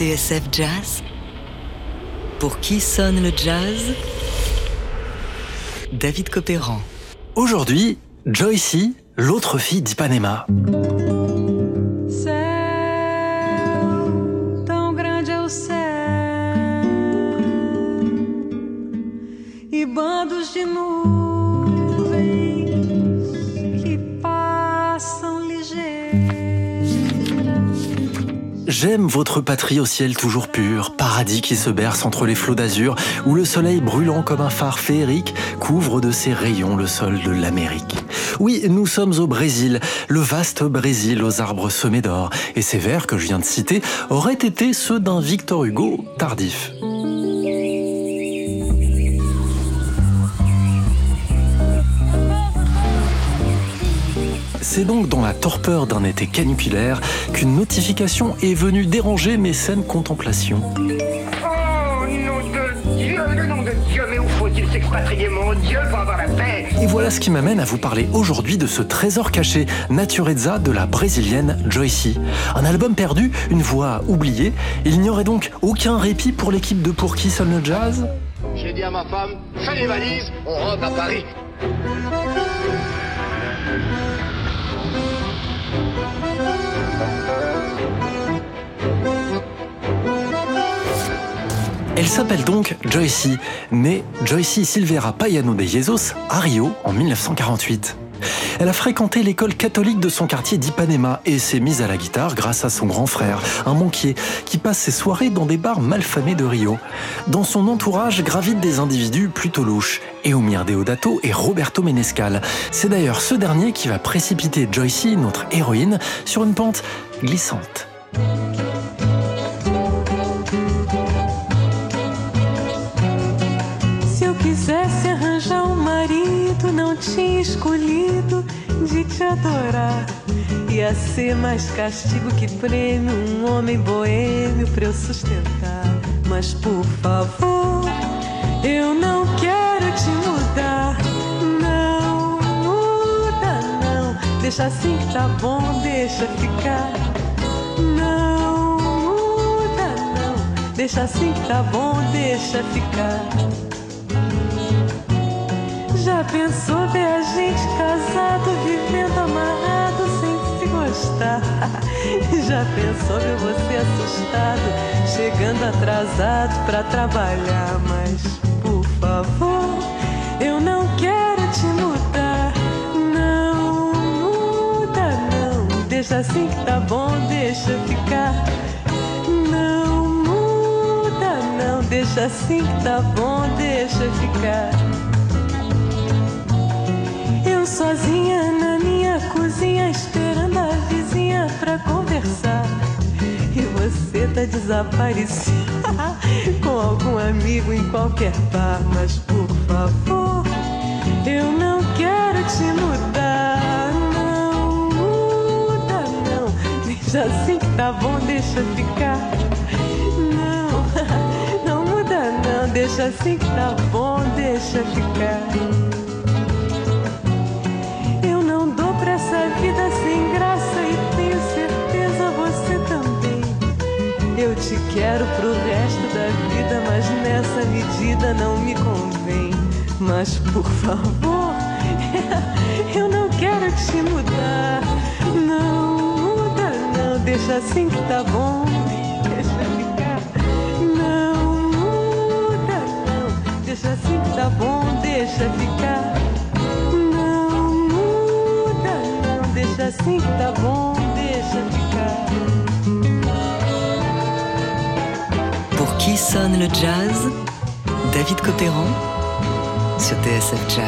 TSF Jazz? Pour qui sonne le jazz? David Copéran. Aujourd'hui, Joycey, l'autre fille d'Ipanema. J'aime votre patrie au ciel toujours pur, paradis qui se berce entre les flots d'azur, où le soleil brûlant comme un phare féerique couvre de ses rayons le sol de l'Amérique. Oui, nous sommes au Brésil, le vaste Brésil aux arbres semés d'or, et ces vers que je viens de citer auraient été ceux d'un Victor Hugo tardif. C'est donc dans la torpeur d'un été caniculaire qu'une notification est venue déranger mes saines contemplations. Oh, nom de Dieu, le nom de Dieu, mais où faut-il s'expatrier, mon Dieu, pour avoir la paix? Et voilà ce qui m'amène à vous parler aujourd'hui de ce trésor caché, Naturezza de la brésilienne Joycey. Un album perdu, une voix oubliée. Il n'y aurait donc aucun répit pour l'équipe de Pour qui sonne le jazz? J'ai dit à ma femme, fais les valises, on rentre à Paris. Elle s'appelle donc Joycey, née Joycey Silveira Payano de Jesus à Rio en 1948. Elle a fréquenté l'école catholique de son quartier d'Ipanema et s'est mise à la guitare grâce à son grand frère, un banquier, qui passe ses soirées dans des bars malfamés de Rio. Dans son entourage gravitent des individus plutôt louches, Eumir Deodato et Roberto Menescal. C'est d'ailleurs ce dernier qui va précipiter Joycey, notre héroïne, sur une pente glissante. Não tinha escolhido de te adorar. Ia ser mais castigo que prêmio, um homem boêmio pra eu sustentar. Mas por favor, eu não quero te mudar. Não muda, não. Deixa assim que tá bom, deixa ficar. Não muda, não. Deixa assim que tá bom, deixa ficar. Já pensou ver a gente casado, vivendo amarrado sem se gostar? Já pensou ver você assustado, chegando atrasado pra trabalhar? Mas por favor, eu não quero te mudar. Não muda, não. Deixa assim que tá bom, deixa ficar. Não muda, não. Deixa assim que tá bom, deixa ficar. Sozinha na minha cozinha, esperando a vizinha pra conversar. E você tá desaparecida com algum amigo em qualquer bar. Mas por favor, eu não quero te mudar. Não muda, não. Deixa assim que tá bom, deixa ficar. Não, não muda, não. Deixa assim que tá bom, deixa ficar. Quero pro resto da vida, mas nessa medida não me convém. Mas por favor, eu não quero te mudar. Não muda, não, deixa assim que tá bom. Deixa ficar. Não muda, não, deixa assim que tá bom, deixa ficar. Não muda, não, deixa assim que tá bom, deixa ficar. Sonne le jazz David Copéran sur TSF Jazz.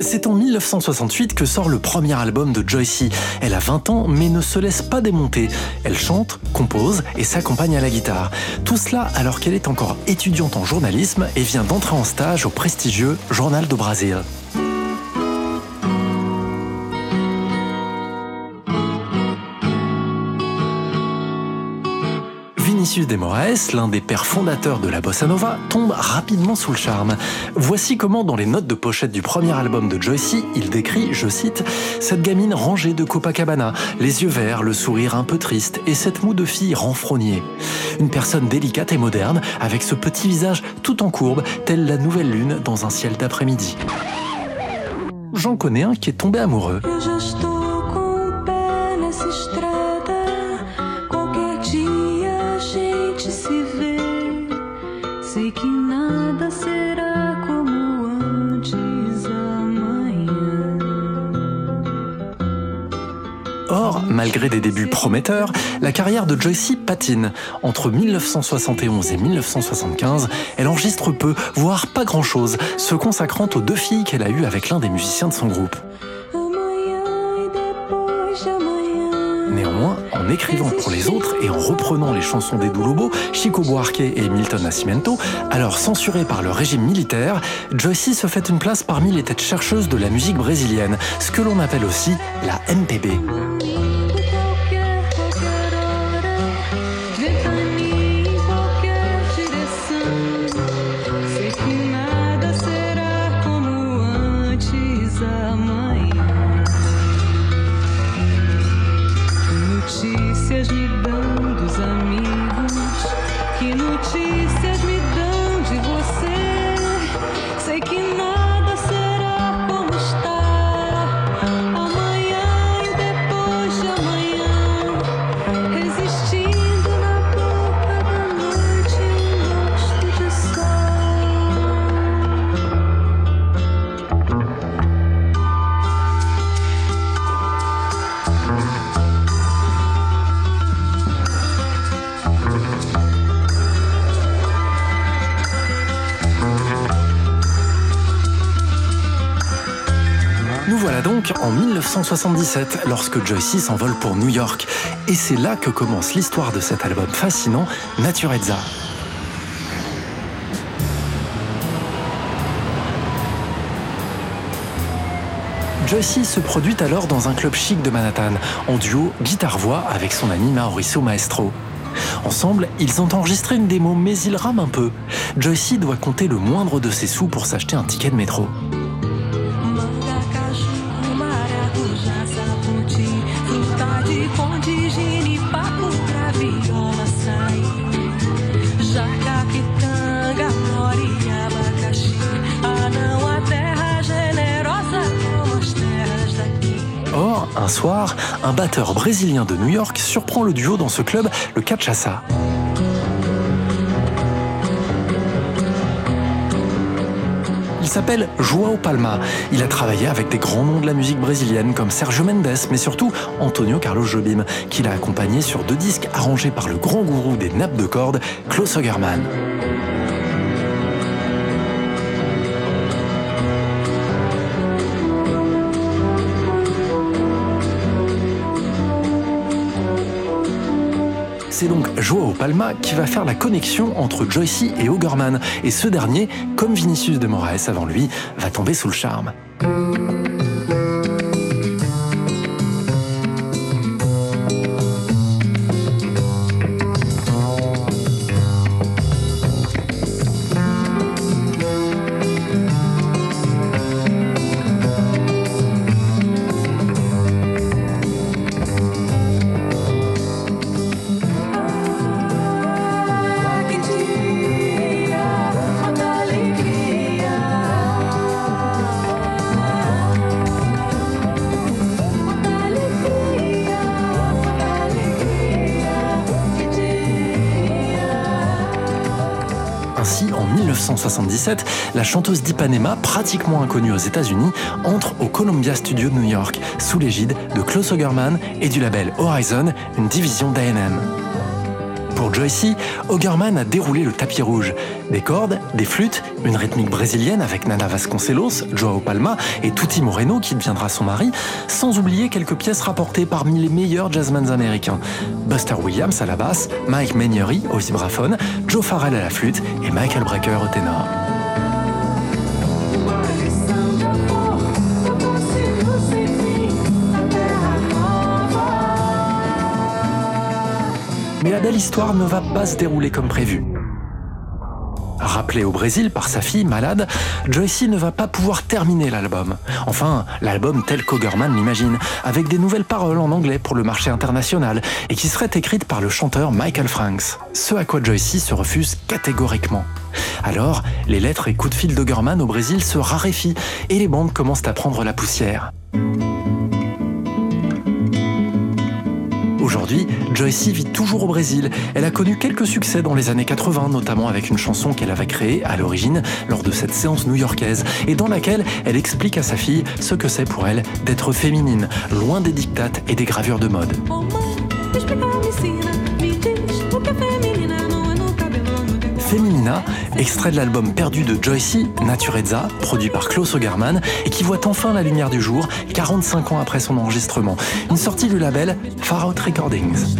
C'est en 1968 que sort le premier album de Joycey. Elle a 20 ans mais ne se laisse pas démonter. Elle chante, compose et s'accompagne à la guitare. Tout cela alors qu'elle est encore étudiante en journalisme et vient d'entrer en stage au prestigieux Journal do Brasil. Vinicius de Moraes, l'un des pères fondateurs de la bossa nova, tombe rapidement sous le charme. Voici comment, dans les notes de pochette du premier album de Joycey, il décrit, je cite, cette gamine rangée de Copacabana, les yeux verts, le sourire un peu triste et cette moue de fille renfrognée. Une personne délicate et moderne, avec ce petit visage tout en courbe, telle la nouvelle lune dans un ciel d'après-midi. J'en connais un qui est tombé amoureux. Malgré des débuts prometteurs, la carrière de Joycey patine. Entre 1971 et 1975, elle enregistre peu, voire pas grand-chose, se consacrant aux deux filles qu'elle a eues avec l'un des musiciens de son groupe. Néanmoins, en écrivant pour les autres et en reprenant les chansons des Lobo, Chico Buarque et Milton Nascimento, alors censurés par le régime militaire, Joycey se fait une place parmi les têtes chercheuses de la musique brésilienne, ce que l'on appelle aussi la MPB. En 1977 lorsque Joycey s'envole pour New York. Et c'est là que commence l'histoire de cet album fascinant, Naturezza. Joycey se produit alors dans un club chic de Manhattan, en duo guitare-voix avec son ami Mauricio Maestro. Ensemble, ils ont enregistré une démo, mais ils rament un peu. Joycey doit compter le moindre de ses sous pour s'acheter un ticket de métro. Un batteur brésilien de New York surprend le duo dans ce club, le Cachaça. Il s'appelle Joao Palma. Il a travaillé avec des grands noms de la musique brésilienne comme Sergio Mendes, mais surtout Antonio Carlos Jobim, qu'il a accompagné sur deux disques arrangés par le grand gourou des nappes de cordes, Klaus Ogerman. C'est donc Joao Palma qui va faire la connexion entre Joycey et Ogerman, et ce dernier, comme Vinicius de Moraes avant lui, va tomber sous le charme. 1977, la chanteuse d'Ipanema, pratiquement inconnue aux États-Unis, entre au Columbia Studio de New York, sous l'égide de Klaus Ogerman et du label Horizon, une division d'AM. Pour Joycey, Ogerman a déroulé le tapis rouge. Des cordes, des flûtes, une rythmique brésilienne avec Nana Vasconcelos, Joao Palma et Tutti Moreno qui deviendra son mari, sans oublier quelques pièces rapportées parmi les meilleurs jazzmans américains. Buster Williams à la basse, Mike Maignery au vibraphone, Joe Farrell à la flûte et Michael Brecker au ténor. Belle histoire ne va pas se dérouler comme prévu. Rappelé au Brésil par sa fille malade, Joycey ne va pas pouvoir terminer l'album. Enfin, l'album tel qu'Ogerman l'imagine, avec des nouvelles paroles en anglais pour le marché international et qui seraient écrites par le chanteur Michael Franks. Ce à quoi Joycey se refuse catégoriquement. Alors, les lettres et coups de fil d'Ogerman au Brésil se raréfient et les bandes commencent à prendre la poussière. Aujourd'hui, Joycey vit toujours au Brésil. Elle a connu quelques succès dans les années 80, notamment avec une chanson qu'elle avait créée à l'origine lors de cette séance new-yorkaise et dans laquelle elle explique à sa fille ce que c'est pour elle d'être féminine, loin des dictates et des gravures de mode. Feminina, extrait de l'album perdu de Joycey, Naturezza, produit par Klaus Ogerman, et qui voit enfin la lumière du jour 45 ans après son enregistrement. Une sortie du label Far Out Recordings.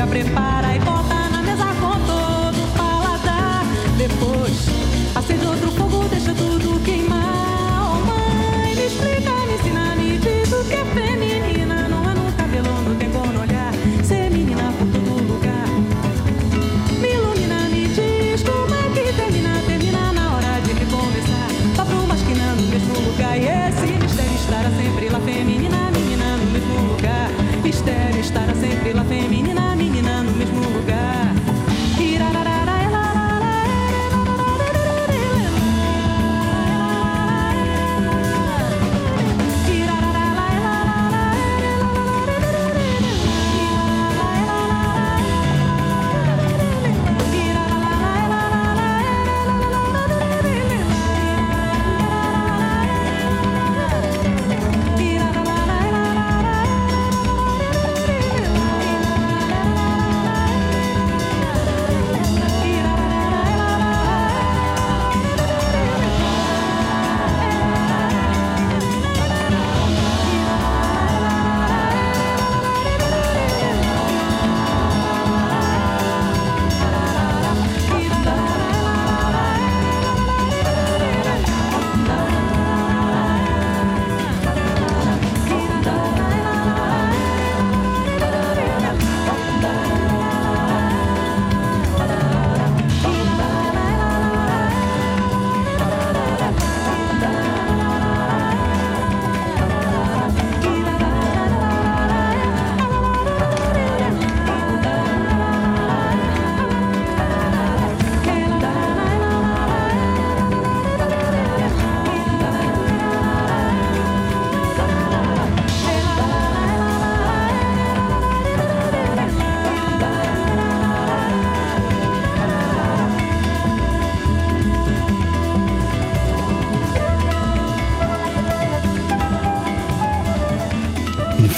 Pega, prepara e bota na mesa com todo o paladar. Depois, acende outro fogo, deixa tudo queimar. Oh, mãe, me explica, me ensina, me diz o que é feminina. Não há no cabelo, não tem como no olhar. Ser menina por todo lugar. Me ilumina, me diz como é que termina. Termina na hora de recomeçar. Vá pro masquinando no mesmo lugar. E esse mistério estará sempre lá, feminina, menina no mesmo lugar. Mistério estará sempre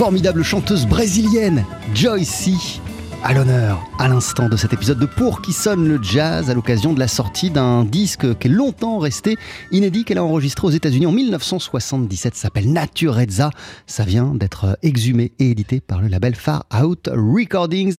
formidable chanteuse brésilienne, Joyce à l'honneur à l'instant de cet épisode de Pour qui sonne le jazz à l'occasion de la sortie d'un disque qui est longtemps resté inédit qu'elle a enregistré aux États-Unis en 1977. Ça s'appelle Naturezza. Ça vient d'être exhumé et édité par le label Far Out Recordings.